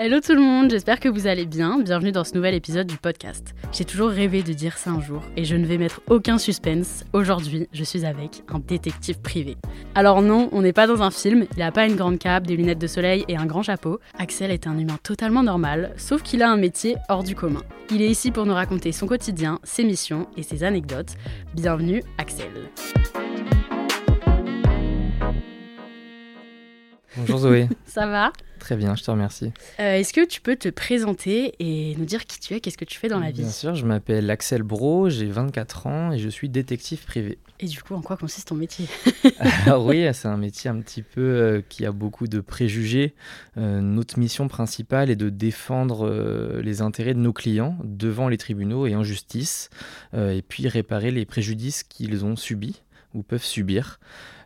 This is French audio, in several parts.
Hello tout le monde, j'espère que vous allez bien. Bienvenue dans ce nouvel épisode du podcast. J'ai toujours rêvé de dire ça un jour et je ne vais mettre aucun suspense. Aujourd'hui, je suis avec un détective privé. Alors non, on n'est pas dans un film, il n'a pas une grande cape, des lunettes de soleil et un grand chapeau. Axel est un humain totalement normal, sauf qu'il a un métier hors du commun. Il est ici pour nous raconter son quotidien, ses missions et ses anecdotes. Bienvenue Axel. Bonjour Zoé. Ça va? Très bien, je te remercie. Euh, Est-ce que tu peux te présenter et nous dire qui tu es, qu'est-ce que tu fais dans la vie? Bien sûr, je m'appelle Axel Bro, j'ai 24 ans et je suis détective privé. Et du coup, en quoi consiste ton métier? Alors oui, c'est un métier un petit peu euh, qui a beaucoup de préjugés. Euh, notre mission principale est de défendre les intérêts de nos clients devant les tribunaux et en justice, et puis réparer les préjudices qu'ils ont subis ou peuvent subir.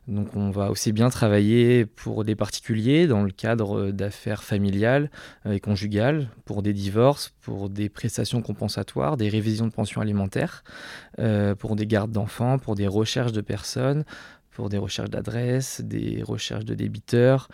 Donc on va aussi bien travailler pour des particuliers dans le cadre euh, d'affaires familiales euh, et conjugales, pour des divorces, pour des prestations compensatoires, des révisions de pension alimentaire, euh, pour des gardes d'enfants, pour des recherches de personnes, pour des recherches d'adresses, des recherches de débiteurs.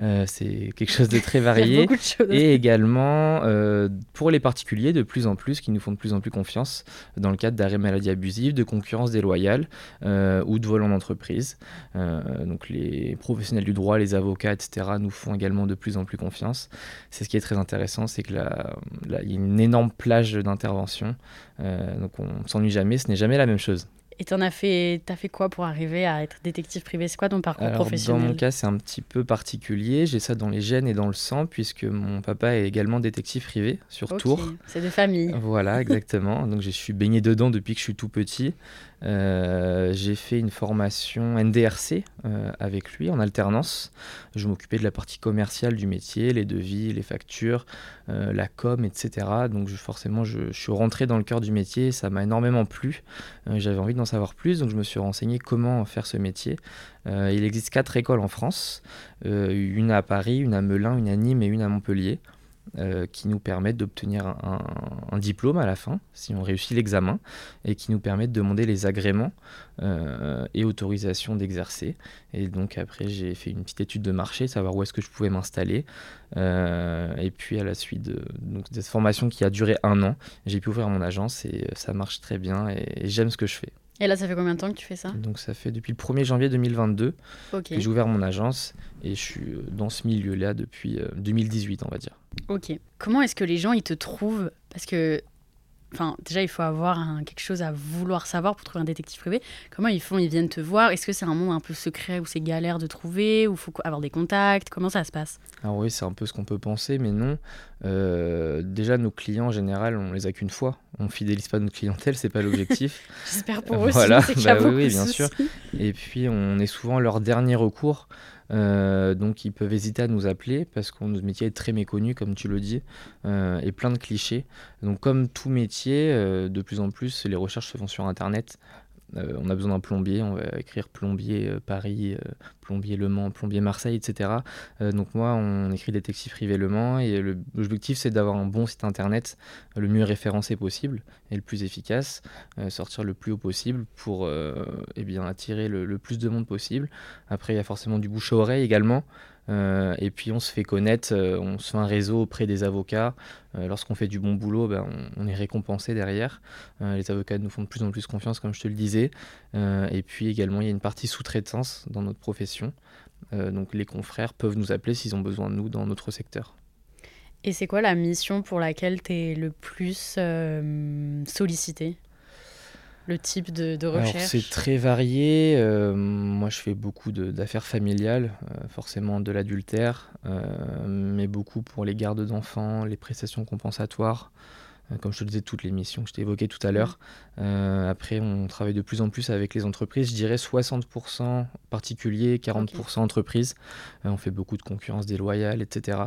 Euh, c'est quelque chose de très varié. de. Et également euh, pour les particuliers de plus en plus qui nous font de plus en plus confiance dans le cadre d'arrêt maladie abusive, de concurrence déloyale euh, ou de vol en entreprise. Donc les professionnels du droit, les avocats, etc. nous font également de plus en plus confiance. C'est ce qui est très intéressant, c'est que là, là, il y a une énorme plage d'intervention. Donc on ne s'ennuie jamais, ce n'est jamais la même chose. Et t'en as fait, t'as fait quoi pour arriver à être détective privé? C'est quoi ton parcours Alors, dans professionnel mon cas, c'est un petit peu particulier. J'ai ça dans les gènes et dans le sang, puisque mon papa est également détective privé sur Tours. C'est de famille. Voilà, exactement. Donc je suis baigné dedans depuis que je suis tout petit. Euh, j'ai fait une formation NDRC euh, avec lui en alternance. Je m'occupais de la partie commerciale du métier, les devis, les factures, euh, la com, etc. Donc je, forcément, je, je suis rentré dans le cœur du métier. Ça m'a énormément plu. J'avais envie d'en savoir plus, donc je me suis renseigné comment faire ce métier. Euh, il existe quatre écoles en France, euh, une à Paris, une à Melun, une à Nîmes et une à Montpellier euh, qui nous permettent d'obtenir un, diplôme à la fin, si on réussit l'examen, et qui nous permettent de demander les agréments et autorisations d'exercer. Et donc après, j'ai fait une petite étude de marché, savoir où est-ce que je pouvais m'installer. Et puis à la suite de, donc, de cette formation qui a duré un an, j'ai pu ouvrir mon agence et ça marche très bien et j'aime ce que je fais. Et là, ça fait combien de temps que tu fais ça Donc ça fait depuis le 1er janvier 2022 Ok. que j'ai ouvert mon agence et je suis euh, dans ce milieu-là depuis euh, 2018, on va dire. Ok. Comment est-ce que les gens ils te trouvent? Parce que, enfin, déjà il faut avoir un- quelque chose à vouloir savoir pour trouver un détective privé. Comment ils font? Ils viennent te voir Est-ce que c'est un monde un peu secret où c'est galère de trouver? Où faut avoir des contacts? Comment ça se passe? Alors oui, c'est un peu ce qu'on peut penser, mais non. Euh, déjà, nos clients en général, on les a qu'une fois. On fidélise pas notre clientèle, c'est pas l'objectif. J'espère pour eux. Voilà, sinon c'est qu'il y a bah oui, bien soucis. sûr. Et puis, on est souvent leur dernier recours. Euh, donc, ils peuvent hésiter à nous appeler parce que notre métier est très méconnu, comme tu le dis, euh, et plein de clichés. Donc, comme tout métier, euh, de plus en plus, les recherches se font sur Internet. Euh, on a besoin d'un plombier, on va écrire plombier euh, Paris, euh, plombier Le Mans, plombier Marseille, etc. Donc moi, on écrit détective privé Le Mans et l'objectif c'est d'avoir un bon site internet le mieux référencé possible et le plus efficace, sortir le plus haut possible pour eh attirer le, le plus de monde possible. Après, il y a forcément du bouche à oreille également. Euh, et puis on se fait connaître, euh, on se fait un réseau auprès des avocats. Euh, Lorsqu'on fait du bon boulot, ben, on, on est récompensé derrière. Les avocats nous font de plus en plus confiance, comme je te le disais. Et puis également, il y a une partie sous-traitance dans notre profession. Donc les confrères peuvent nous appeler s'ils ont besoin de nous dans notre secteur. Et c'est quoi la mission pour laquelle tu es le plus sollicité? Le type de, de recherche C'est très varié. Euh, moi, je fais beaucoup d'affaires familiales, euh, forcément de l'adultère, euh, mais beaucoup pour les gardes d'enfants, les prestations compensatoires. Comme je te disais, toutes les missions que je t'ai évoquées tout à l'heure. après, on travaille de plus en plus avec les entreprises. Je dirais 60% particuliers, 40% entreprises. on fait beaucoup de concurrence déloyale, etc.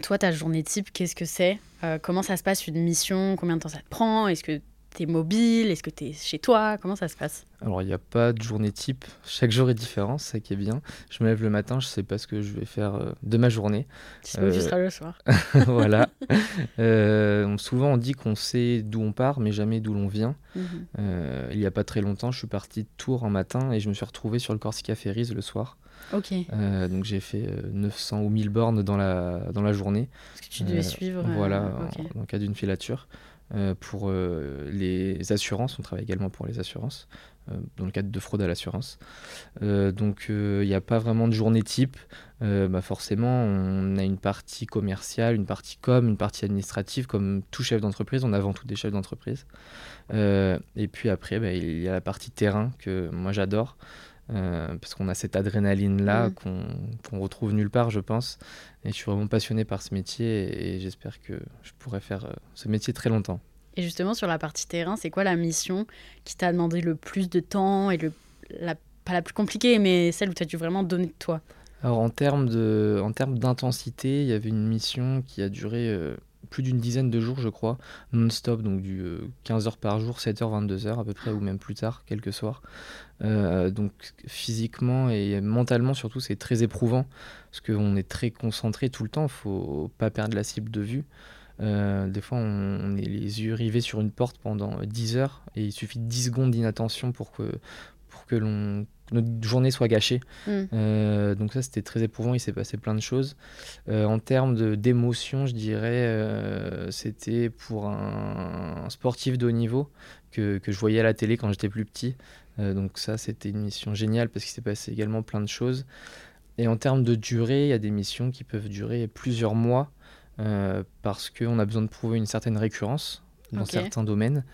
Toi, ta journée type, qu'est-ce que c'est? Comment ça se passe une mission? Combien de temps ça te prend? Est-ce que T'es mobile Est-ce que t'es chez toi Comment ça se passe? Alors, il n'y a pas de journée type. Chaque jour est différent, c'est ça qui est bien. Je me lève le matin, je sais pas ce que je vais faire euh, de ma journée. Sinon, euh... tu seras le soir. voilà. euh, souvent, on dit qu'on sait d'où on part, mais jamais d'où l'on vient. Mhm. Euh, il n'y a pas très longtemps, je suis parti de Tours un matin et je me suis retrouvé sur le Corsica Ferries le soir. Ok. Euh, donc j'ai fait 900 ou 1000 bornes dans la, dans la journée. Parce que tu devais suivre. Voilà, okay. en, en, cas d'une filature. Euh, pour euh, les assurances, on travaille également pour les assurances, euh, dans le cadre de fraude à l'assurance. donc il n'y a pas vraiment de journée type. Bah forcément, on a une partie commerciale, une partie com, une partie administrative, comme tout chef d'entreprise, on a avant tout des chefs d'entreprise. et puis après, bah, il y a la partie terrain que moi j'adore. Parce qu'on a cette adrénaline-là mmh. qu'on retrouve nulle part, je pense. Et je suis vraiment passionné par ce métier et j'espère que je pourrai faire euh, ce métier très longtemps. Et justement, sur la partie terrain, c'est quoi la mission qui t'a demandé le plus de temps et le, la, pas la plus compliquée, mais celle où tu as dû vraiment donner de toi? Alors, en termes d'intensité, il y avait une mission qui a duré euh, plus d'une dizaine de jours, je crois, non-stop, donc du 15 euh, heures par jour, 7h, 22h à peu près, ou même plus tard, quelques soirs. Euh, donc physiquement et mentalement surtout, c'est très éprouvant parce qu'on est très concentré tout le temps. Il faut pas perdre la cible de vue. Euh, des fois, on, est les yeux rivés sur une porte pendant 10 heures et il suffit de 10 secondes d'inattention pour que, pour que l'on notre journée soit gâchée. Mm. Euh, donc ça, c'était très éprouvant. Il s'est passé plein de choses. en termes d'émotion, je dirais, c'était pour un, sportif de haut niveau que, que, je voyais à la télé quand j'étais plus petit. Euh, donc ça, c'était une mission géniale parce qu'il s'est passé également plein de choses. Et en termes de durée, il y a des missions qui peuvent durer plusieurs mois euh, parce qu'on a besoin de prouver une certaine récurrence dans certains domaines.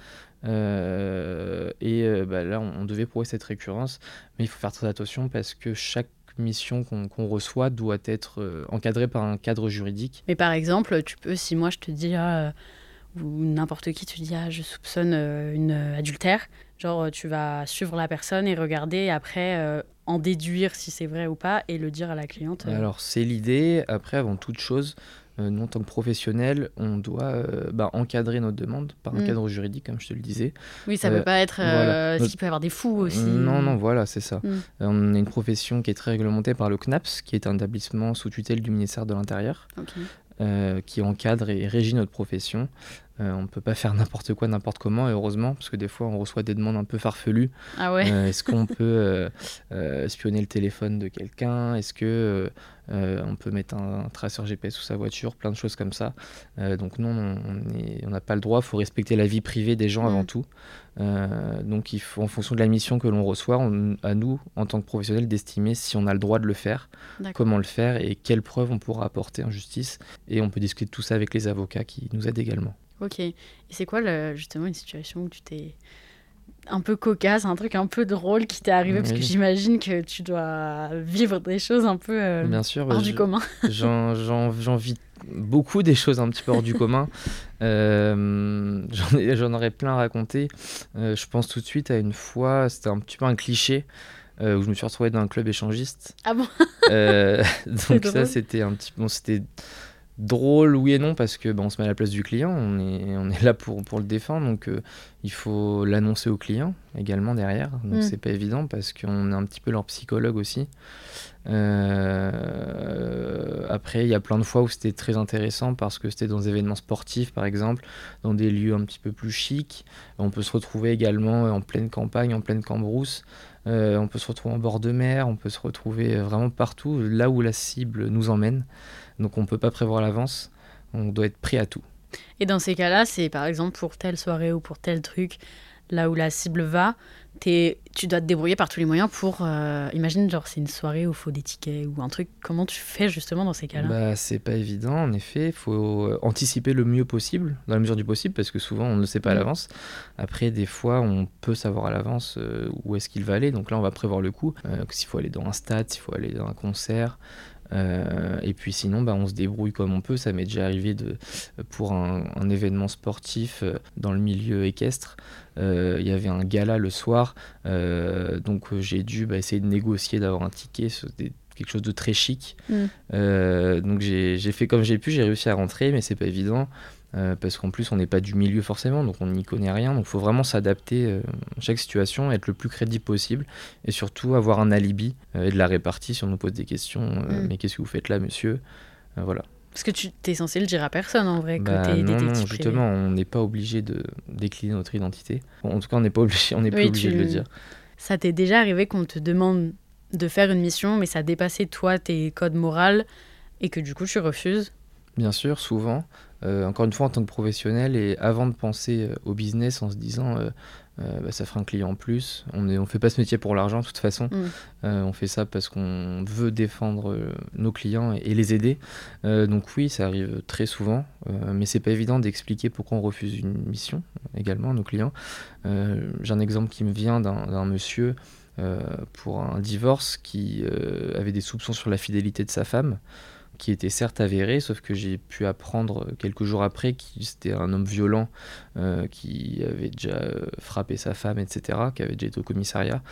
Euh, et bah, là, on, devait prouver cette récurrence, mais il faut faire très attention parce que chaque mission qu'on reçoit doit être encadrée par un cadre juridique. Mais par exemple, tu peux, si moi je te dis, ah, ou n'importe qui te dit, ah, je soupçonne une adultère, Genre, euh, tu vas suivre la personne et regarder et après euh, en déduire si c'est vrai ou pas et le dire à la cliente. Euh. Alors, c'est l'idée. Après, avant toute chose, nous, en tant que professionnels, on doit bah, encadrer notre demande par un mm. cadre juridique, comme je te le disais. Oui, ça ne peut pas être. Voilà. Il peut y avoir des fous aussi. Non, non, voilà, c'est ça. Mm. on a une profession qui est très réglementée par le CNAPS, qui est un établissement sous tutelle du ministère de l'Intérieur. Qui encadre et régit notre profession. Euh, on ne peut pas faire n'importe quoi, n'importe comment, et heureusement, parce que des fois on reçoit des demandes un peu farfelues. Ah ouais euh, Est-ce qu'on peut euh, espionner le téléphone de quelqu'un? Est-ce que on peut mettre un, traceur GPS sous sa voiture? Plein de choses comme ça. donc non, on n'a pas le droit, il faut respecter la vie privée des gens avant mm. Tout. donc il faut, en fonction de la mission que l'on reçoit, à nous, en tant que professionnels, d'estimer si on a le droit de le faire, comment le faire et quelles preuves on pourra apporter en justice. Et on peut discuter de tout ça avec les avocats qui nous aident également. Ok. Et c'est quoi justement une situation où tu t'es un peu cocasse, un truc un peu drôle qui t'est arrivé Parce que j'imagine que tu dois vivre des choses un peu euh, Bien sûr, hors du commun. J'en vis beaucoup des choses un petit peu hors du commun. Euh, J'en aurais plein à raconter. Euh, je pense tout de suite à une fois, c'était un petit peu un cliché. Euh, où je me suis retrouvé dans un club échangiste. Ah bon? Donc ça c'était un petit bon c'était drôle oui et non parce que bah, on se met à la place du client on est, on est là pour, pour le défendre donc euh, il faut l'annoncer au client également derrière. Donc mm. c'est pas évident parce qu'on est un petit peu leur psychologue aussi. Euh, après il y a plein de fois où c'était très intéressant parce que c'était dans des événements sportifs par exemple dans des lieux un petit peu plus chics. On peut se retrouver également en pleine campagne en pleine cambrousse. Euh, on peut se retrouver en bord de mer on peut se retrouver vraiment partout là où la cible nous emmène donc on ne peut pas prévoir l'avance, on doit être prêt à tout. Et dans ces cas-là, c'est par exemple pour telle soirée ou pour tel truc, là où la cible va, tu dois te débrouiller par tous les moyens pour. Euh, imagine, genre, c'est une soirée où il faut des tickets ou un truc. Comment tu fais justement dans ces cas-là? Bah, C'est pas évident, en effet. Il faut euh, anticiper le mieux possible, dans la mesure du possible, parce que souvent on ne le sait pas à mm. l'avance. Après, des fois, on peut savoir à l'avance euh, où est-ce qu'il va aller. Donc là, on va prévoir le coup. s'il faut aller dans un stade, s'il faut aller dans un concert. Et puis sinon, bah, on se débrouille comme on peut. Ça m'est déjà arrivé de, pour un, un événement sportif dans le milieu équestre. Euh, il y avait un gala le soir, euh, donc euh, j'ai dû bah, essayer de négocier d'avoir un ticket, c'était quelque chose de très chic. Mm. donc j'ai fait comme j'ai pu, j'ai réussi à rentrer, mais c'est pas évident. Parce qu'en plus on n'est pas du milieu forcément, donc on n'y connaît rien, donc il faut vraiment s'adapter à chaque situation, être le plus crédible possible, et surtout avoir un alibi et de la répartie si on nous pose des questions, mm. mais qu'est-ce que vous faites là monsieur? Voilà. Parce que tu es censé le dire à personne en vrai bah, non, non, justement, on n'est pas obligé de décliner notre identité. en tout cas, on n'est pas obligé, on n'est pas obligé de le dire. Ça t'est déjà arrivé qu'on te demande de faire une mission, mais ça dépassait toi tes codes moraux et que du coup tu refuses? Bien sûr, souvent. Euh, encore une fois, en tant que professionnel et avant de penser euh, au business en se disant euh, euh, bah, ça fera un client en plus. On ne on fait pas ce métier pour l'argent de toute façon. Mm. On fait ça parce qu'on veut défendre nos clients et, les aider. donc oui, ça arrive très souvent, mais c'est pas évident d'expliquer pourquoi on refuse une mission également à nos clients. J'ai un exemple qui me vient d'un monsieur pour un divorce qui avait des soupçons sur la fidélité de sa femme qui était certes avéré, sauf que j'ai pu apprendre quelques jours après qu'il c'était un homme violent euh, qui avait déjà euh, frappé sa femme, etc., qui avait déjà été au commissariat.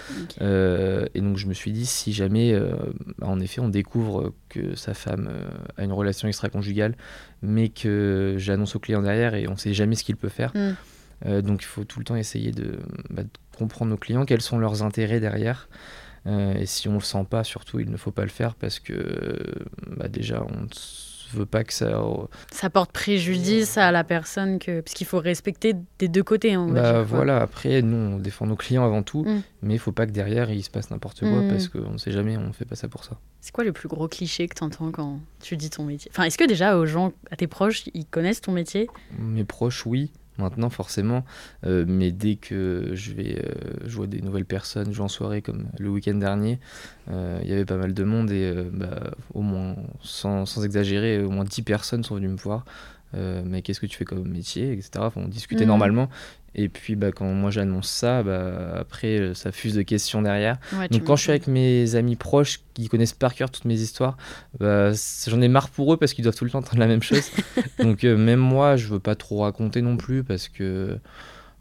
Euh, et donc je me suis dit, si jamais, bah, en effet, on découvre que sa femme a une relation extra-conjugale, mais que j'annonce au client derrière et on ne sait jamais ce qu'il peut faire. Mm. donc il faut tout le temps essayer de, bah, de comprendre nos clients, quels sont leurs intérêts derrière. Euh, et si on le sent pas, surtout, il ne faut pas le faire parce que bah, déjà, on ne veut pas que ça. Ça porte préjudice à la personne, que... parce qu'il faut respecter des deux côtés. Bah, voilà, après, nous, on défend nos clients avant tout, mm. mais il faut pas que derrière, il se passe n'importe quoi mm. parce qu'on ne sait jamais, on ne fait pas ça pour ça. C'est quoi le plus gros cliché que tu entends quand tu dis ton métier? Enfin, est-ce que déjà, aux gens, à tes proches, ils connaissent ton métier? Mes proches, oui maintenant forcément, euh, mais dès que je vais euh, jouer des nouvelles personnes, jouer en soirée comme le week-end dernier, euh, il y avait pas mal de monde et bah, au moins, sans, sans, exagérer, au moins 10 personnes sont venues me voir. Mais qu'est-ce que tu fais comme métier, etc. on discutait mmh. normalement et puis bah, quand moi j'annonce ça, bah, après euh, ça fuse de questions derrière. Donc quand je suis avec mes amis proches qui connaissent par cœur toutes mes histoires, bah, j'en ai marre pour eux parce qu'ils doivent tout le temps entendre la même chose. Donc euh, même moi je veux pas trop raconter non plus parce que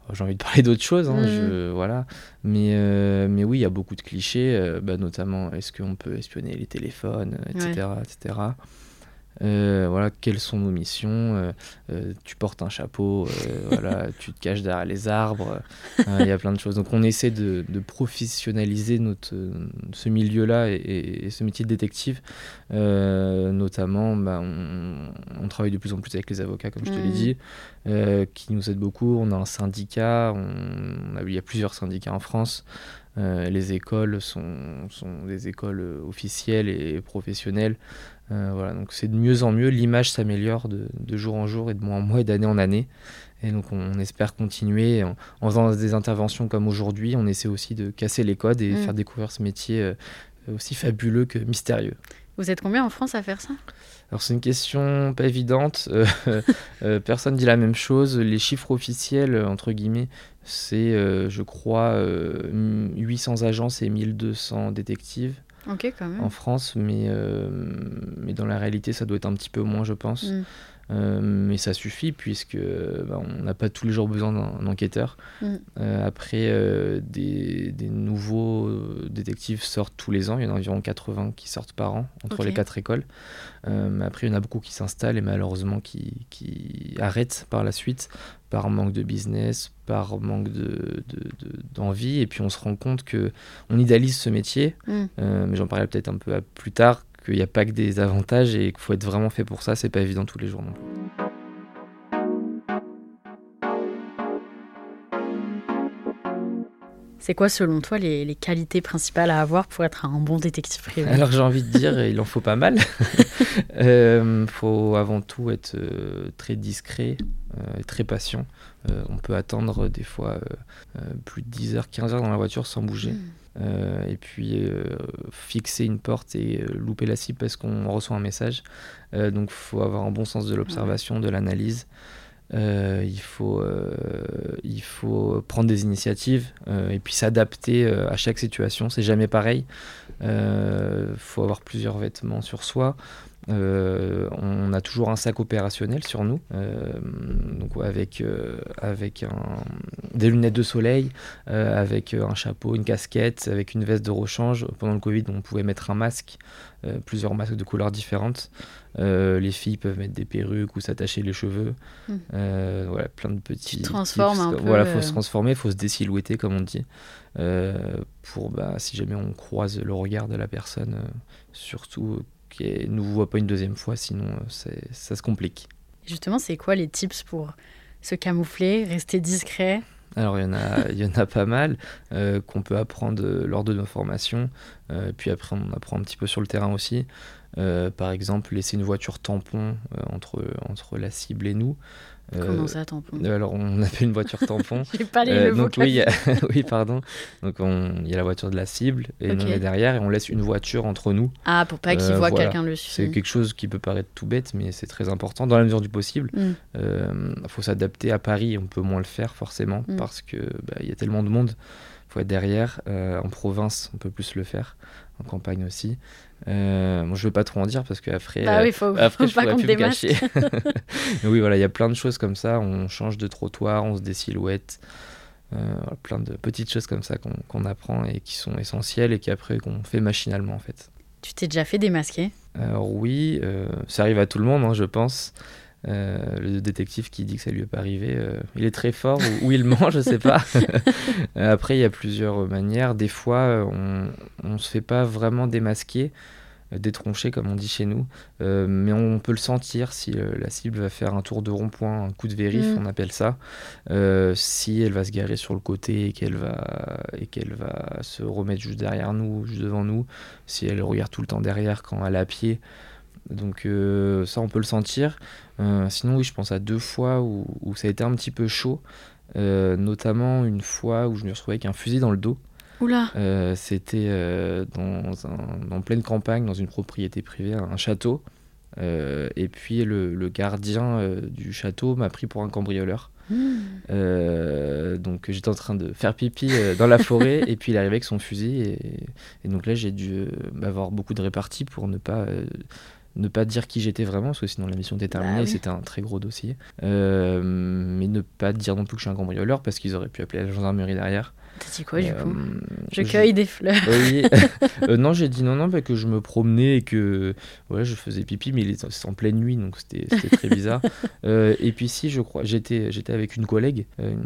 oh, j'ai envie de parler d'autres choses. Hein, je, mm. voilà. mais, euh, mais oui, il y a beaucoup de clichés, bah, notamment est-ce qu'on peut espionner les téléphones, etc. etc. Euh, voilà, quelles sont nos missions euh, euh, Tu portes un chapeau, voilà, tu te caches derrière les arbres. Il y a plein de choses. Donc on essaie de, professionnaliser notre, ce milieu-là et, ce métier de détective. notamment, bah, on, travaille de plus en plus avec les avocats, comme je te l'ai mmh. dit, qui nous aident beaucoup. On a un syndicat, on, a, il y a plusieurs syndicats en France. Les écoles sont, sont, des écoles officielles et professionnelles. Euh, voilà, donc c'est de mieux en mieux, l'image s'améliore de, jour en jour et de mois en mois et d'année en année. Et donc on espère continuer en, faisant des interventions comme aujourd'hui, on essaie aussi de casser les codes et mm. faire découvrir ce métier euh, aussi fabuleux que mystérieux. Vous êtes combien en France à faire ça? Alors c'est une question pas évidente. Euh, personne dit la même chose. Les chiffres officiels, entre guillemets, c'est, je crois, 800 agences et 1200 détectives en France, mais, euh, mais dans la réalité, ça doit être un petit peu moins, je pense. Mm. Euh, mais ça suffit puisque bah, on n'a pas tous les jours besoin d'un enquêteur. Mm. Euh, après, des, des, nouveaux détectives sortent tous les ans. Il y en a environ 80 qui sortent par an entre les quatre écoles. mais après, il y en a beaucoup qui s'installent et malheureusement qui, qui, arrêtent par la suite par manque de business, par manque d'envie. De, et puis on se rend compte que on idéalise ce métier, mm. euh, mais j'en parlerai peut-être un peu plus tard, qu'il n'y a pas que des avantages et qu'il faut être vraiment fait pour ça. C'est pas évident tous les jours non plus. C'est quoi selon toi les, qualités principales à avoir pour être un bon détective privé? Alors j'ai envie de dire, il en faut pas mal. Il euh, faut avant tout être euh, très discret, et très patient. on peut attendre des fois plus de 10 heures, 15 heures dans la voiture sans bouger. Hmm. et puis fixer une porte et louper la cible parce qu'on reçoit un message. donc il faut avoir un bon sens de l'observation, de l'analyse. Euh, il, faut, euh, il faut prendre des initiatives euh, et puis s'adapter à chaque situation. C'est jamais pareil. Il faut avoir plusieurs vêtements sur soi. On a toujours un sac opérationnel sur nous, donc avec, avec des lunettes de soleil, avec un chapeau, une casquette, avec une veste de rechange. Pendant le Covid, on pouvait mettre un masque, plusieurs masques de couleurs différentes. Euh, les filles peuvent mettre des perruques ou s'attacher les cheveux. Hmm. Euh, voilà, plein de petits. Tu transformes un peu. Voilà, faut se transformer, faut se désilhouetter, comme on dit. Euh, pour, bah, si jamais on croise le regard de la personne, surtout qui ne vous voit pas une deuxième fois, sinon ça se complique. Justement, c'est quoi les tips pour se camoufler, rester discret? Alors il y en a, il y en a pas mal qu'on peut apprendre lors de nos formations, puis après on apprend un petit peu sur le terrain aussi. Euh, par exemple, laisser une voiture tampon euh, entre, entre la cible et nous. Euh, Comment ça, tampon? Alors, on a fait une voiture tampon. J'ai pas les donc, oui, oui, pardon. Donc, il y a la voiture de la cible et on est derrière et on laisse une voiture entre nous. Ah, pour pas qu'il voit quelqu'un dessus. C'est quelque chose qui peut paraître tout bête, mais c'est très important dans la mesure du possible. Il mm. faut s'adapter à Paris, on peut moins le faire forcément mm. parce que bah, y a tellement de monde. Il faut être derrière. en province, on peut plus le faire. En campagne aussi. Euh, bon, je veux pas trop en dire parce qu'après, bah oui, faut, après, faut je pourrais plus me cacher. oui, voilà, il y a plein de choses comme ça. On change de trottoir, on se désilhouette. Euh, plein de petites choses comme ça qu'on apprend et qui sont essentielles et qu'après qu'on fait machinalement en fait. Tu t'es déjà fait démasquer? Alors oui, euh, ça arrive à tout le monde, hein, je pense. Euh, le détective qui dit que ça lui est pas arrivé, euh, il est très fort ou, il ment, je sais pas. Après, il y a plusieurs manières. Des fois, on, on se fait pas vraiment démasquer, euh, détroncher comme on dit chez nous, mais on peut le sentir si la cible va faire un tour de rond-point, un coup de vérif, mm. on appelle ça. si elle va se garer sur le côté et qu'elle va et qu'elle va se remettre juste derrière nous, juste devant nous, si elle regarde tout le temps derrière quand elle est à pied. Donc euh, ça, on peut le sentir. Euh, sinon, oui, je pense à deux fois où, ça a été un petit peu chaud. Euh, notamment une fois où je me suis retrouvé avec un fusil dans le dos. Oula C'était dans, en pleine campagne, dans une propriété privée, un château. et puis le, gardien du château m'a pris pour un cambrioleur. Hmm. donc j'étais en train de faire pipi dans la forêt et puis il arrivait avec son fusil et, et donc là j'ai dû avoir beaucoup de réparties pour ne pas ne pas dire qui j'étais vraiment, parce que sinon la mission était terminée, bah c'était un très gros dossier. Euh, mais ne pas dire non plus que je suis un cambrioleur, parce qu'ils auraient pu appeler la gendarmerie derrière. T'as dit quoi du coup euh, Je cueille des fleurs. Oui. Euh, non, j'ai dit non, non, bah, que je me promenais et que ouais, je faisais pipi, mais c'était en pleine nuit, donc c'était très bizarre. Euh, et puis si, je crois, j'étais avec une collègue, une,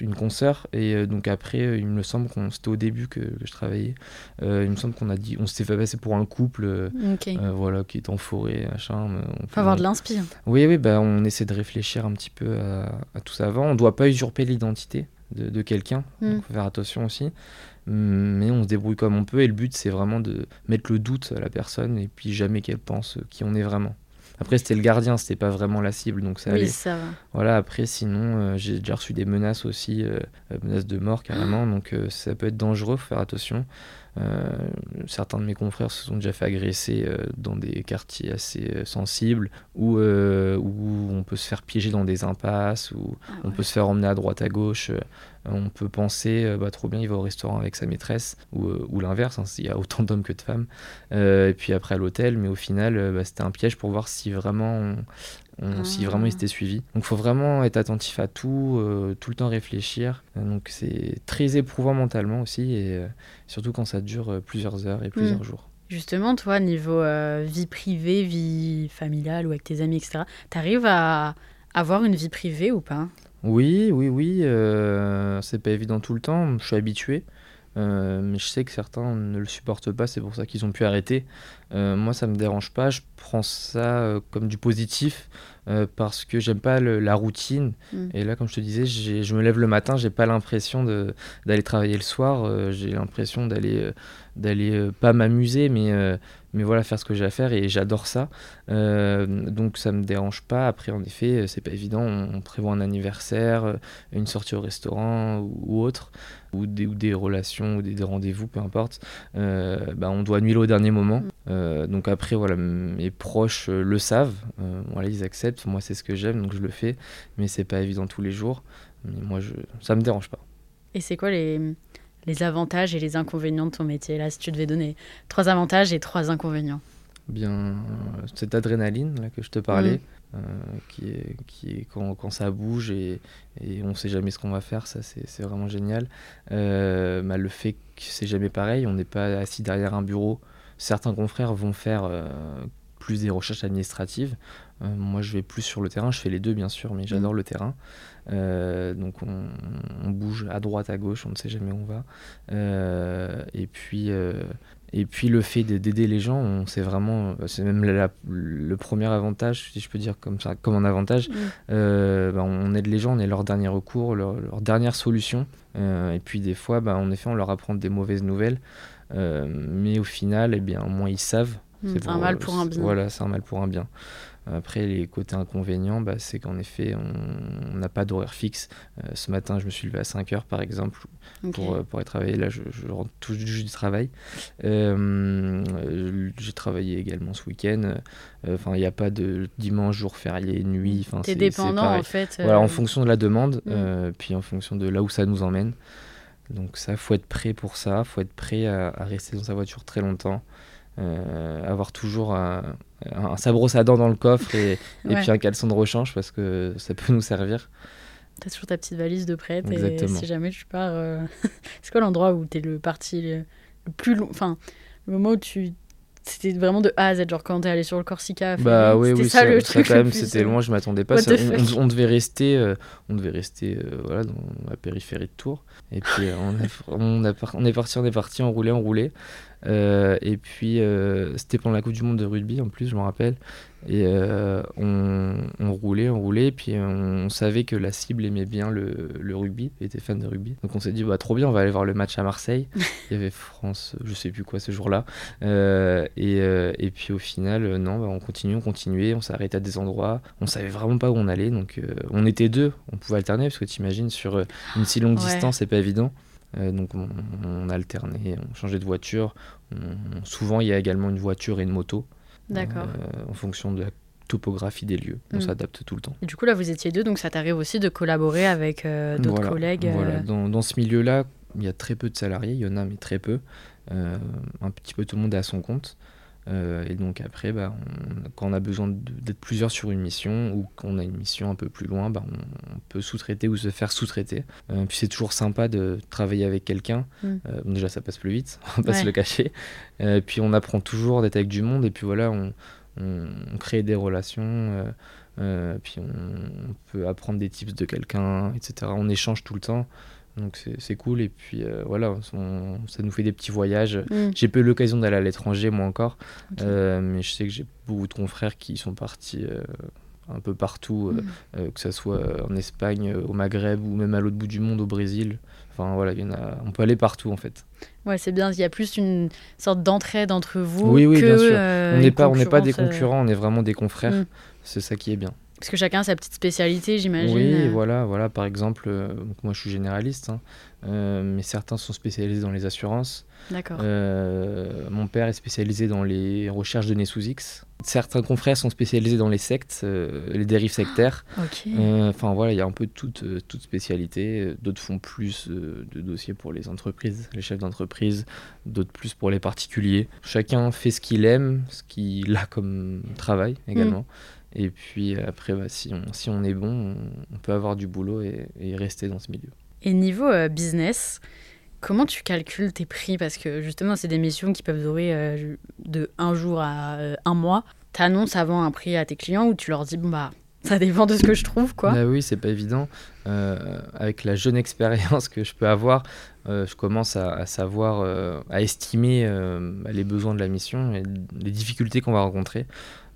une consoeur, et donc après, il me semble qu'on c'était au début que, je travaillais. il me semble qu'on a dit, on s'était fait passer pour un couple, voilà, qui est en forêt, machin. On Faut avoir de l'inspire. Oui, oui, bah, on essaie de réfléchir un petit peu à, à tout ça avant. On doit pas usurper l'identité de, quelqu'un. Il mm. faut faire attention aussi. Mais on se débrouille comme on peut et le but c'est vraiment de mettre le doute à la personne et puis jamais qu'elle pense qui on est vraiment. Après c'était le gardien, c'était pas vraiment la cible donc ça oui, allait. Ça va. Voilà, après sinon euh, j'ai déjà reçu des menaces aussi, euh, menaces de mort carrément, donc euh, ça peut être dangereux, faut faire attention. Euh, certains de mes confrères se sont déjà fait agresser euh, dans des quartiers assez euh, sensibles où, où on peut se faire piéger dans des impasses, où ah on peut se faire emmener à droite à gauche. on peut penser, bah, trop bien, il va au restaurant avec sa maîtresse, ou, ou l'inverse, hein, il y a autant d'hommes que de femmes. et puis après à l'hôtel, mais au final, bah, c'était un piège pour voir si vraiment si vraiment il s'était suivi. Donc il faut vraiment être attentif à tout, euh, tout le temps réfléchir. Euh, donc c'est très éprouvant mentalement aussi, et euh, surtout quand ça dure plusieurs heures et plusieurs mm. jours. Justement, toi, niveau vie privée, vie familiale ou avec tes amis, etc., t'arrives à avoir une vie privée ou pas? Oui, oui, oui. c'est pas évident tout le temps. Je suis habitué. Mais je sais que certains ne le supportent pas, c'est pour ça qu'ils ont pu arrêter. moi, ça me dérange pas, je prends ça comme du positif. Euh, parce que j'aime pas la routine. Mm. Et là, comme je te disais, je me lève le matin, j'ai pas l'impression d'aller travailler le soir. Euh, j'ai l'impression d'aller, euh, d'aller pas m'amuser, mais, mais voilà, faire ce que j'ai à faire et j'adore ça. Euh, donc ça me dérange pas. Après, en effet, c'est pas évident. On, prévoit un anniversaire, euh, une sortie au restaurant ou, autre, ou des, ou des, relations ou des, rendez-vous, peu importe. Euh, bah, on doit annuler au dernier moment. Mm. donc après, voilà, mes proches le savent. voilà, ils acceptent. Moi, c'est ce que j'aime, donc je le fais. Mais c'est pas évident tous les jours. Mais moi, je, ça me dérange pas. Et c'est quoi les les avantages et les inconvénients de ton métier Là, si tu devais donner trois avantages et trois inconvénients. Bien, euh, cette adrénaline là, que je te parlais, mm. euh, qui, est, qui est quand, quand ça bouge et, et on ne sait jamais ce qu'on va faire, ça c'est vraiment génial. Euh, bah, le fait que c'est jamais pareil, on n'est pas assis derrière un bureau. Certains confrères vont faire plus des recherches administratives. moi, je vais plus sur le terrain. Je fais les deux, bien sûr, mais j'adore mm. le terrain. Euh, donc on, bouge à droite, à gauche, on ne sait jamais où on va. Euh, et puis euh, et puis le fait d'aider les gens, c'est vraiment, c'est même le premier avantage, si je peux dire comme ça, comme un avantage. Mm. Bah, on aide les gens, on est leur dernier recours, leur, dernière solution. et puis des fois, bah, en effet, on leur apprend des mauvaises nouvelles, mais au final, eh bien, au moins ils savent. C'est un mal pour un bien. Voilà, c'est un mal pour un bien. Après, les côtés inconvénients, bah, c'est qu'en effet, on n'a pas d'horaire fixe. Euh, ce matin, je me suis levé à 5 heures, par exemple, pour, euh, pour aller travailler. Là, je, rentre tout juste du travail. Euh, j'ai travaillé également ce week-end. Enfin, il n'y a pas de dimanche, jour férié, nuit. Tu es dépendant, en fait. Voilà, en fonction de la demande, mm. puis en fonction de là où ça nous emmène. Donc ça, faut être prêt pour ça, faut être prêt à, à rester dans sa voiture très longtemps. Euh, avoir toujours un, un, brosse à dents dans le coffre et, et puis un caleçon de rechange parce que ça peut nous servir. T'as toujours ta petite valise de prête et si jamais tu pars. Euh, c'est quoi l'endroit où t'es le parti le, plus long Enfin, le moment où tu. C'était vraiment de A à Z, genre quand t'es allé sur le Corsica. Bah oui, oui, ça, le truc quand même, c'était loin, je m'attendais pas. on, devait rester, euh, on devait rester voilà, dans la périphérie de Tours. Et puis on, on, a, on, est parti, on est parti, on roulait, on roulait. Euh, et puis, euh, c'était pendant la Coupe du Monde de rugby, en plus, je me rappelle. Et euh, on, on, roulait, on roulait, et puis on, savait que la cible aimait bien le, le, rugby, était fan de rugby. Donc on s'est dit, bah, trop bien, on va aller voir le match à Marseille. Il y avait France, je sais plus quoi ce jour-là. et, et, puis au final, non, bah, on continue, on continuait, on arrêté à des endroits. On savait vraiment pas où on allait, donc on était deux, on pouvait alterner, parce que tu imagines, sur une si longue distance, c'est pas évident. Euh, donc on, alternait, on changeait de voiture. souvent il y a également une voiture et une moto. D'accord. Euh, en fonction de la topographie des lieux. On mm. s'adapte tout le temps. Et du coup là vous étiez deux, donc ça t'arrive aussi de collaborer avec euh, d'autres collègues. Voilà. Dans, dans, ce milieu-là, il y a très peu de salariés, il y en a mais très peu. un petit peu tout le monde est à son compte. Euh, et donc après, bah, quand on a besoin d'être plusieurs sur une mission ou qu'on a une mission un peu plus loin, bah, on, peut sous-traiter ou se faire sous-traiter. Euh, puis c'est toujours sympa de travailler avec quelqu'un. Mm. Euh, déjà, ça passe plus vite, on va pas se le cacher. puis on apprend toujours d'être avec du monde et puis voilà, on, on crée des relations. puis on, peut apprendre des tips de quelqu'un, etc. On échange tout le temps. Donc c'est cool. Et puis euh, voilà, ça nous fait des petits voyages. Mm. J'ai pas eu l'occasion d'aller à l'étranger, moi encore. Euh, mais je sais que j'ai beaucoup de confrères qui sont partis euh, un peu partout, mm. que ce soit en Espagne, au Maghreb ou même à l'autre bout du monde, au Brésil. Enfin voilà, y en a, on peut aller partout en fait. Ouais, c'est bien. Il y a plus une sorte d'entraide entre vous. Oui, oui, bien sûr. on n'est pas, on n'est pas des concurrents, on est vraiment des confrères. Mm. C'est ça qui est bien. Parce que chacun a sa petite spécialité, j'imagine. Oui, euh. voilà, voilà. Par exemple, euh, moi je suis généraliste, hein, euh, mais certains sont spécialisés dans les assurances. D'accord. mon père est spécialisé dans les recherches de sous X. Certains confrères sont spécialisés dans les sectes, les dérives sectaires. Enfin voilà, il y a un peu toute, toute spécialité. D'autres font plus de dossiers pour les entreprises, les chefs d'entreprise, d'autres plus pour les particuliers. Chacun fait ce qu'il aime, ce qu'il a comme travail également. Mm. Et puis après, bah, si, on, si on est bon, on, peut avoir du boulot et, rester dans ce milieu. Et niveau euh, business, comment tu calcules tes prix? Parce que justement, c'est des missions qui peuvent durer euh, de un jour à euh, un mois. Tu annonces avant un prix à tes clients ou tu leur dis, bon, bah, ça dépend de ce que je trouve, quoi. Bah oui, c'est pas évident. avec la jeune expérience que je peux avoir, je commence à, à savoir, à estimer les besoins de la mission et les difficultés qu'on va rencontrer.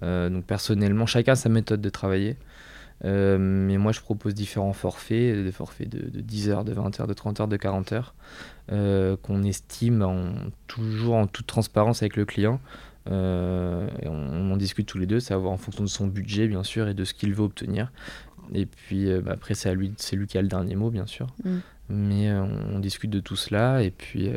Euh, donc personnellement, chacun a sa méthode de travailler. Euh, mais moi, je propose différents forfaits, des forfaits de, 10 heures, de 20 heures, de 30 heures, de 40 heures, euh, qu'on estime en, toujours en toute transparence avec le client. et on, en discute tous les deux, savoir en fonction de son budget, bien sûr, et de ce qu'il veut obtenir. Et puis bah, après, c'est lui, c'est lui qui a le dernier mot, bien sûr. Mm. Mais on, discute de tout cela, et puis,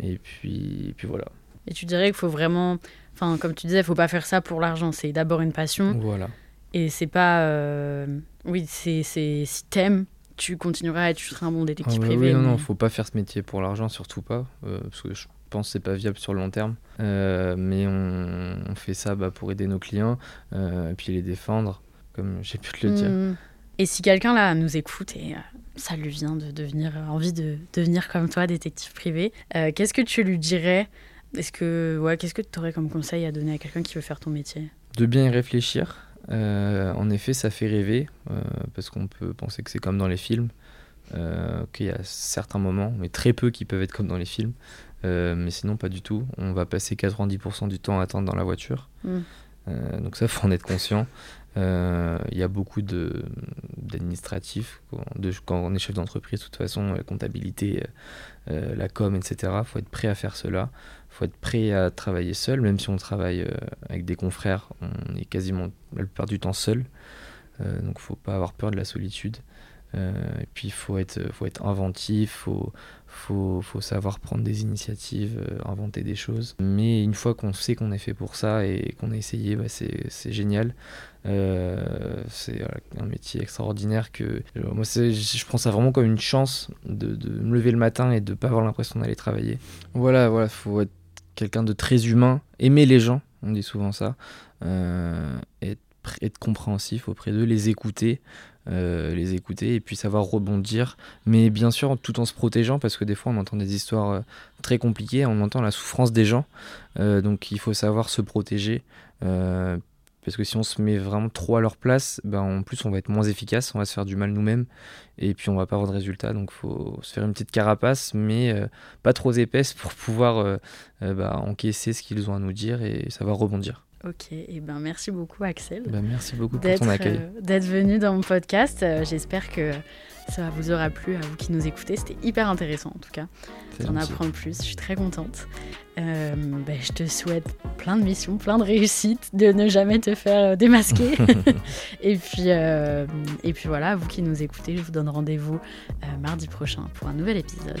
et puis, et puis voilà. Et tu dirais qu'il faut vraiment, enfin, comme tu disais, il faut pas faire ça pour l'argent. C'est d'abord une passion. Voilà. Et c'est pas, euh, oui, c'est si t'aimes, tu continueras et tu seras un bon détective ah privé. Oui, non, non, faut pas faire ce métier pour l'argent, surtout pas, euh, parce que je pense que c'est pas viable sur le long terme. Euh, mais on, fait ça bah, pour aider nos clients, et puis les défendre, comme j'ai pu te le dire. Mmh. Et si quelqu'un là nous écoute et ça lui vient de devenir envie de devenir comme toi détective privé, qu'est-ce que tu lui dirais est-ce que, ouais, qu'est-ce que tu aurais comme conseil à donner à quelqu'un qui veut faire ton métier? De bien y réfléchir. Euh, en effet, ça fait rêver, euh, parce qu'on peut penser que c'est comme dans les films, euh, qu'il y a certains moments, mais très peu qui peuvent être comme dans les films, mais sinon pas du tout. On va passer 90% du temps à attendre dans la voiture. Mm. donc ça, faut en être conscient. Il y a beaucoup d'administratifs. Quand on est chef d'entreprise, de toute façon, la comptabilité, la com, etc., il faut être prêt à faire cela faut être prêt à travailler seul, même si on travaille euh, avec des confrères, on est quasiment la plupart du temps seul. Euh, donc faut pas avoir peur de la solitude. Euh, et puis il faut être, faut être inventif, faut, faut, faut savoir prendre des initiatives, inventer des choses. Mais une fois qu'on sait qu'on est fait pour ça et qu'on a essayé, bah, c'est génial. c'est un métier extraordinaire que moi je prends ça vraiment comme une chance de, de me lever le matin et de pas avoir l'impression d'aller travailler. Voilà, voilà, faut être quelqu'un de très humain, aimer les gens, on dit souvent ça, euh, être, être, compréhensif auprès d'eux, les écouter, euh, les écouter et puis savoir rebondir, mais bien sûr tout en se protégeant parce que des fois on entend des histoires euh, très compliquées, on entend la souffrance des gens, donc il faut savoir se protéger parce que si on se met vraiment trop à leur place, ben en plus on va être moins efficace, on va se faire du mal nous-mêmes, et puis on va pas avoir de résultat. Donc faut se faire une petite carapace, mais euh, pas trop épaisse pour pouvoir euh, euh, bah, encaisser ce qu'ils ont à nous dire et savoir rebondir. Ok, et ben merci beaucoup Axel. Ben merci beaucoup pour ton accueil. D'être venu dans mon podcast. J'espère que ça vous aura plu à vous qui nous écoutez. C'était hyper intéressant en tout cas. J'en apprends plus. Je suis très contente. Euh, ben, je te souhaite plein de missions, plein de réussites, de ne jamais te faire euh, démasquer. et, puis, euh, et puis voilà, vous qui nous écoutez, je vous donne rendez-vous mardi prochain pour un nouvel épisode.